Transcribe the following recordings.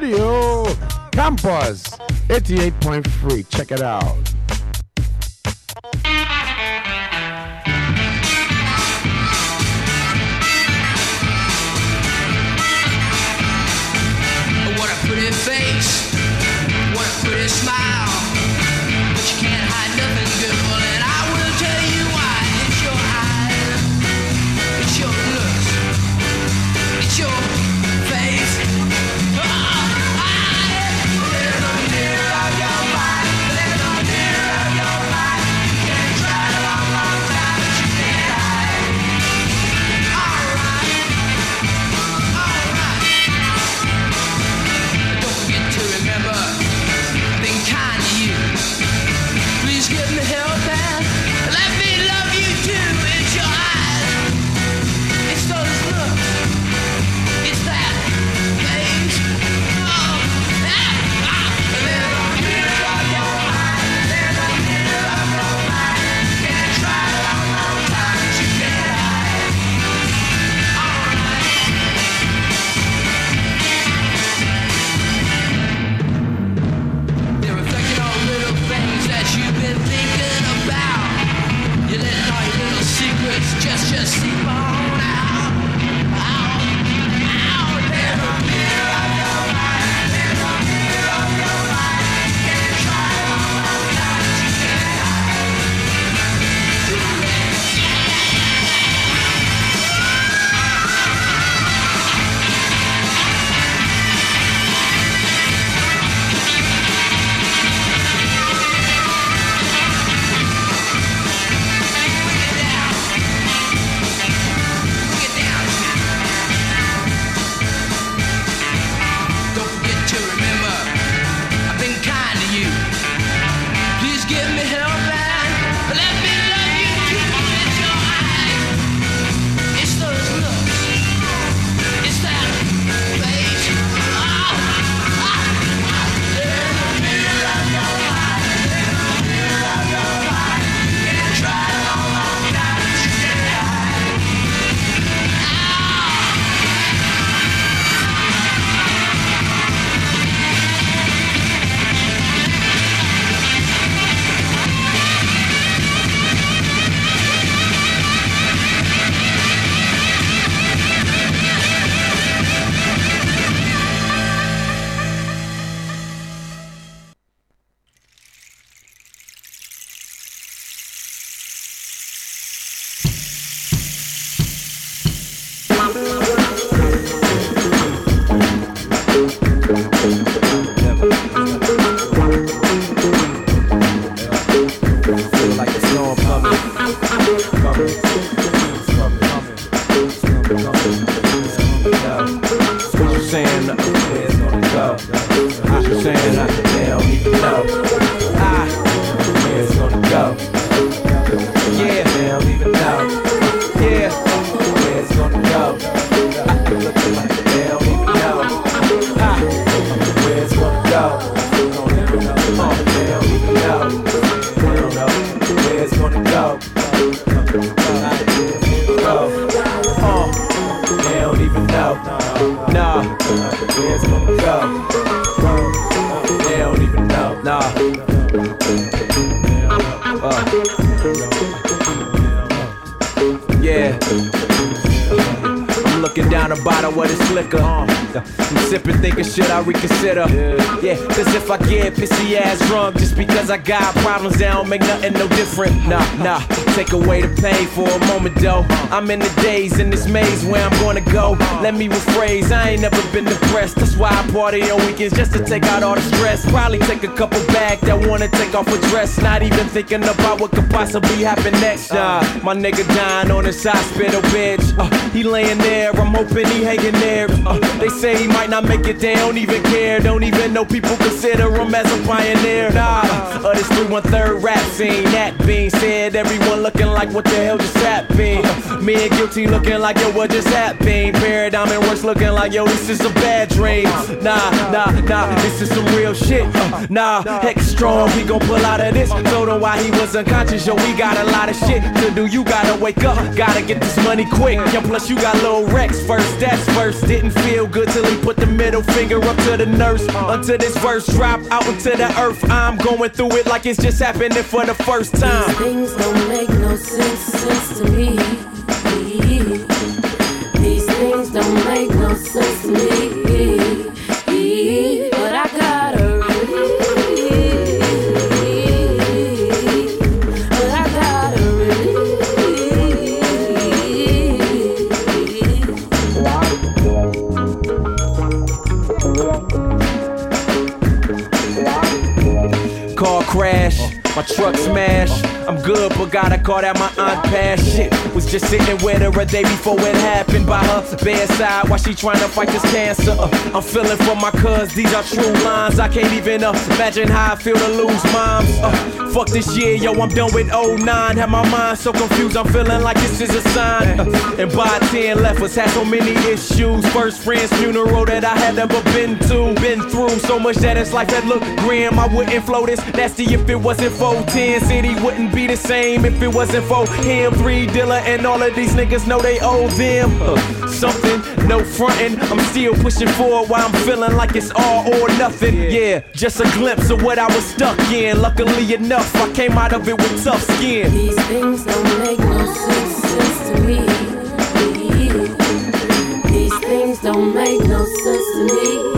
Radio. Campus 88.3. Check it out. Sipping, thinking, should I reconsider? Yeah, cause if I get pissy ass drunk just because I got problems, that don't make nothing no different. Nah, nah, take away the pain for a moment though. I'm in the days in this maze where I'm gonna go. Let me rephrase, I ain't never been depressed. That's why I party on weekends just to take out all the stress. Probably take a couple back that wanna take off a dress. Not even thinking about what could possibly happen next. Nah, my nigga dying on his hospital bed. Uh, he laying there, I'm hoping he hanging there. Uh, they say he might not make it, they don't even care. Don't even know people consider him as a pioneer. Nah, uh, this 313 rap scene. That being said, everyone looking like what the hell just happened. Me and guilty looking like yo, what just happened? Paradigm and works looking like yo, this is a bad dream. Nah, nah, nah, this is some real shit. Nah, heck strong, we gon' pull out of this. Told him why he was unconscious, yo, we got a lot of shit to do. You gotta wake up, gotta get this money quick. Yo, plus you got low Rex first, that's first. Didn't feel good till he put the middle finger up to the nurse. Until this verse drop out into the earth, I'm going through it like it's just happening for the first time. These things don't make no sense, sense to me. These things don't make no sense to me. My truck smashed. I'm good, but gotta call that my aunt pass. Shit, was just sitting with her a day before it happened by her bedside while she trying to fight this cancer. Uh, I'm feeling for my cuz, these are true lines. I can't even uh, imagine how I feel to lose moms. Uh, fuck this year, yo, I'm done with 09. Have my mind so confused, I'm feeling like this is a sign. And by 10 left us, had so many issues. First friend's funeral that I had never been to. Been through so much that it's life that look grim. I wouldn't flow this nasty if it wasn't for Baatin. City wouldn't be the same if it wasn't for him. Three Dilla and all of these niggas know they owe them something. No frontin', I'm still pushing forward while I'm feeling like it's all or nothing. Yeah, just a glimpse of what I was stuck in. Luckily enough, I came out of it with tough skin. These things don't make no sense, sense to me. These things don't make no sense to me.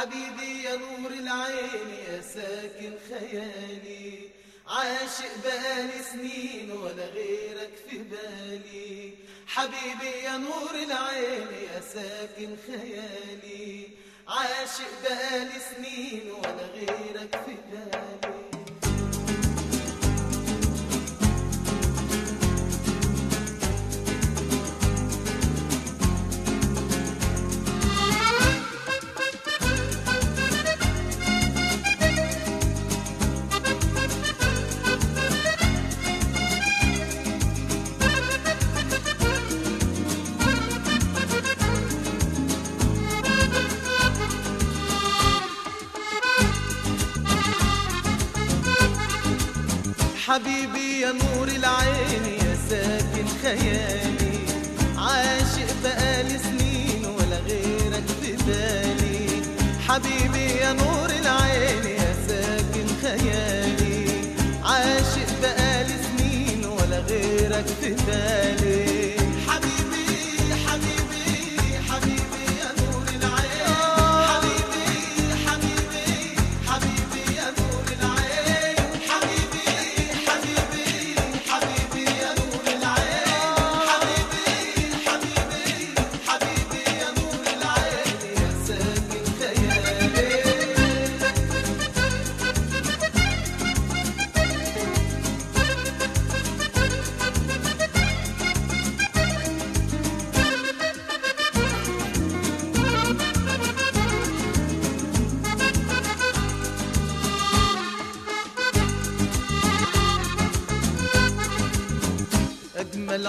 حبيبي يا نور العين يا ساكن خيالي. عاشق بقالي سنين ولا غيرك في بالي. حبيبي يا نور العين يا ساكن خيالي. عاشق بقالي سنين ولا غيرك في بالي.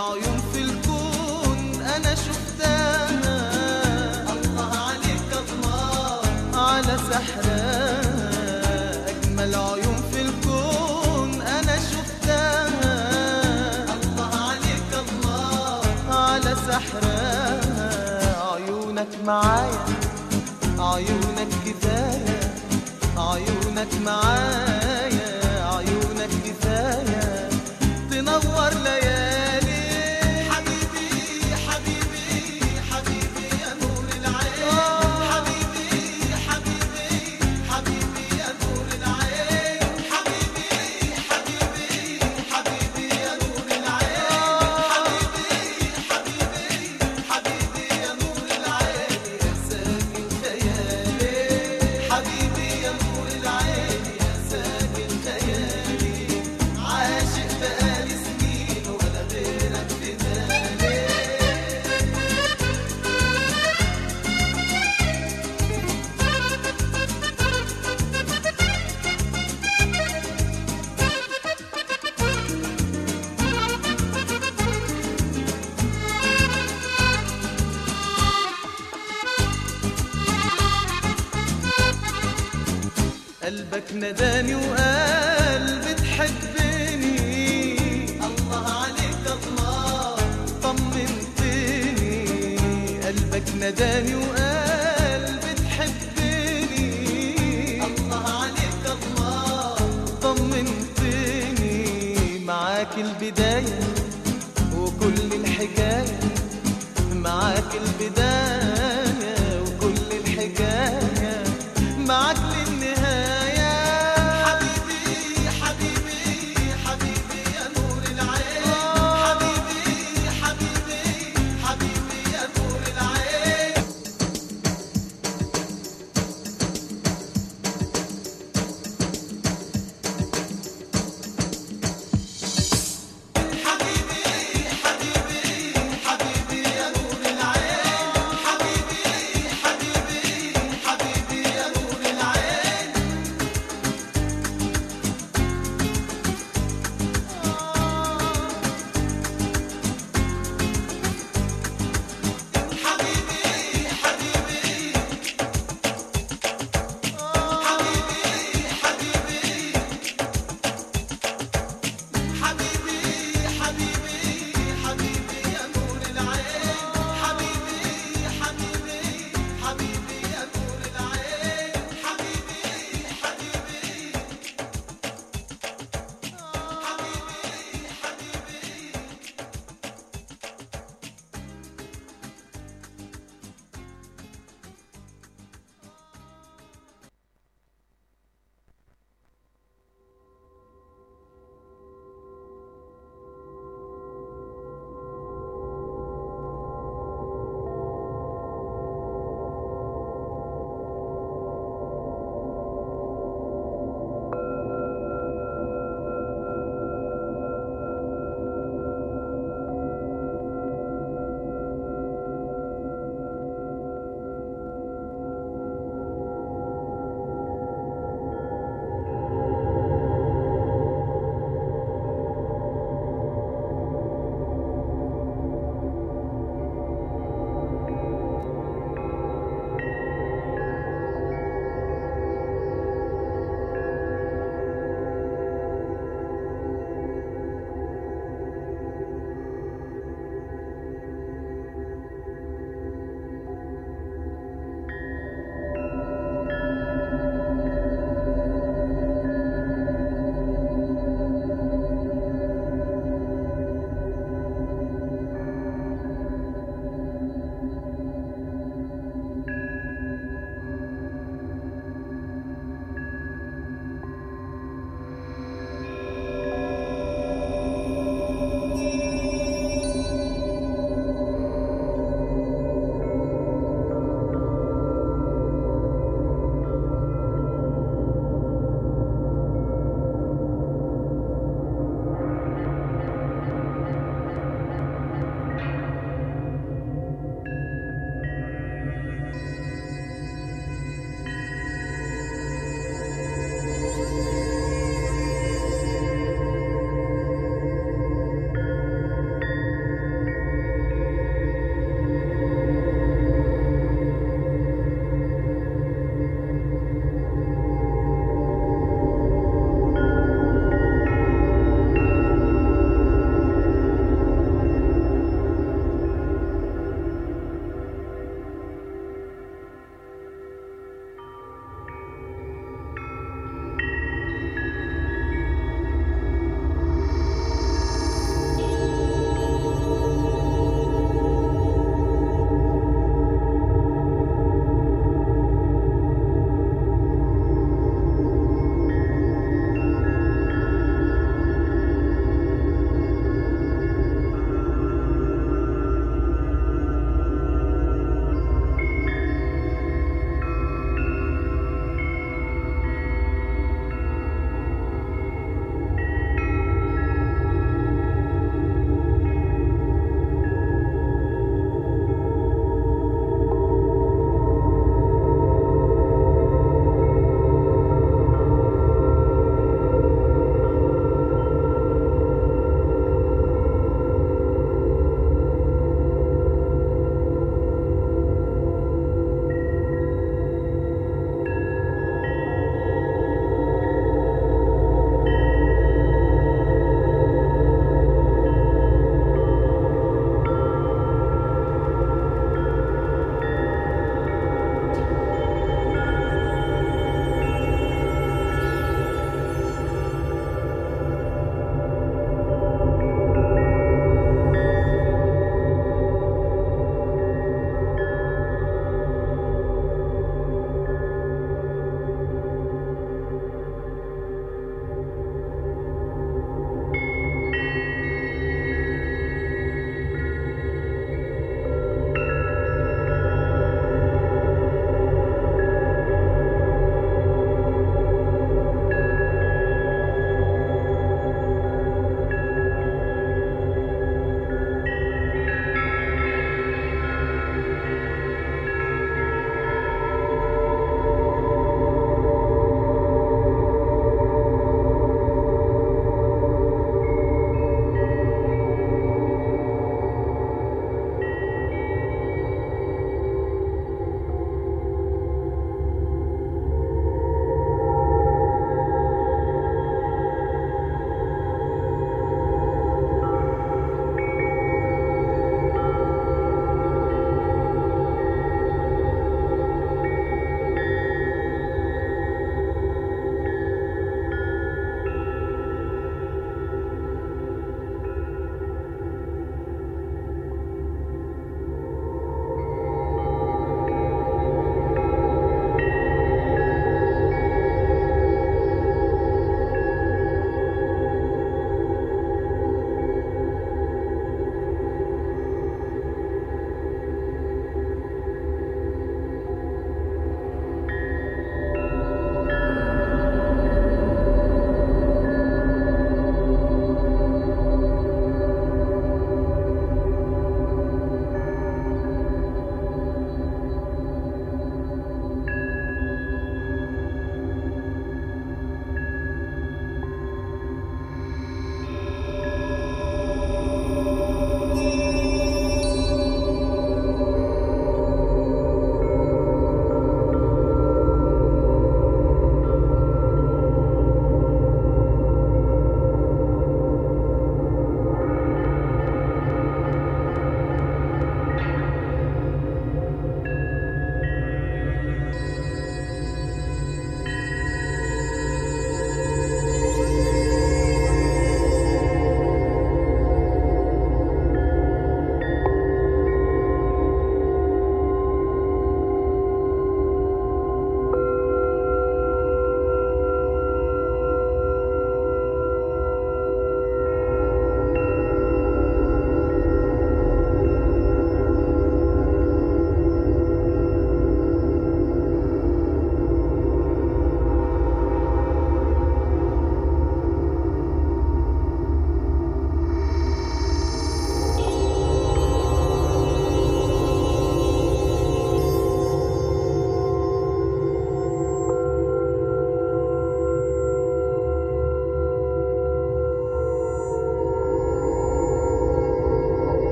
عيون في الكون أنا شفتها. الله عليك الله على سحرها. أجمل عيون في الكون أنا شفتها. الله عليك الله على سحرها. عيونك معايا عيونك كفاية عيونك معايا.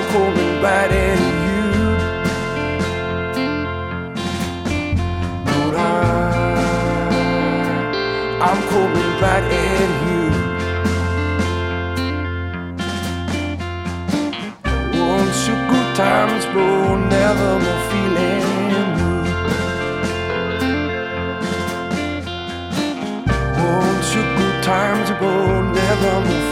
I'm coming back to you. Lord, I, I'm coming back to you. Once your good times blow, never more feeling blue. Once your good times blow, never more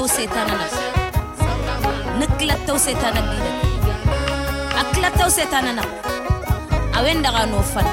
ላተው ሴተነ ንክለተው ሴተነ ዲደ አክለተው ሴተነ ነ አዌን ደጋ ኖፈነ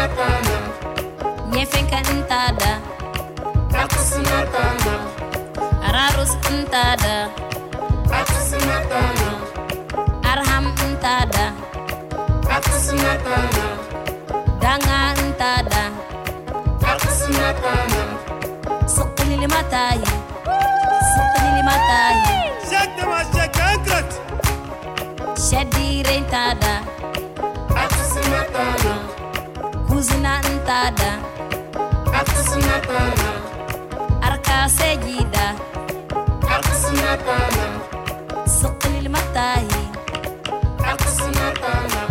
sinatana nyefenka ntada aku sinatana ararus ntada aku sinatana arham ntada aku sinatana danga ntada aku sinatana sukni limatayi sukni limatayi shaddi rentada. sentada Arca pana aku sejida Arca sunatana سوق Aku Arca pana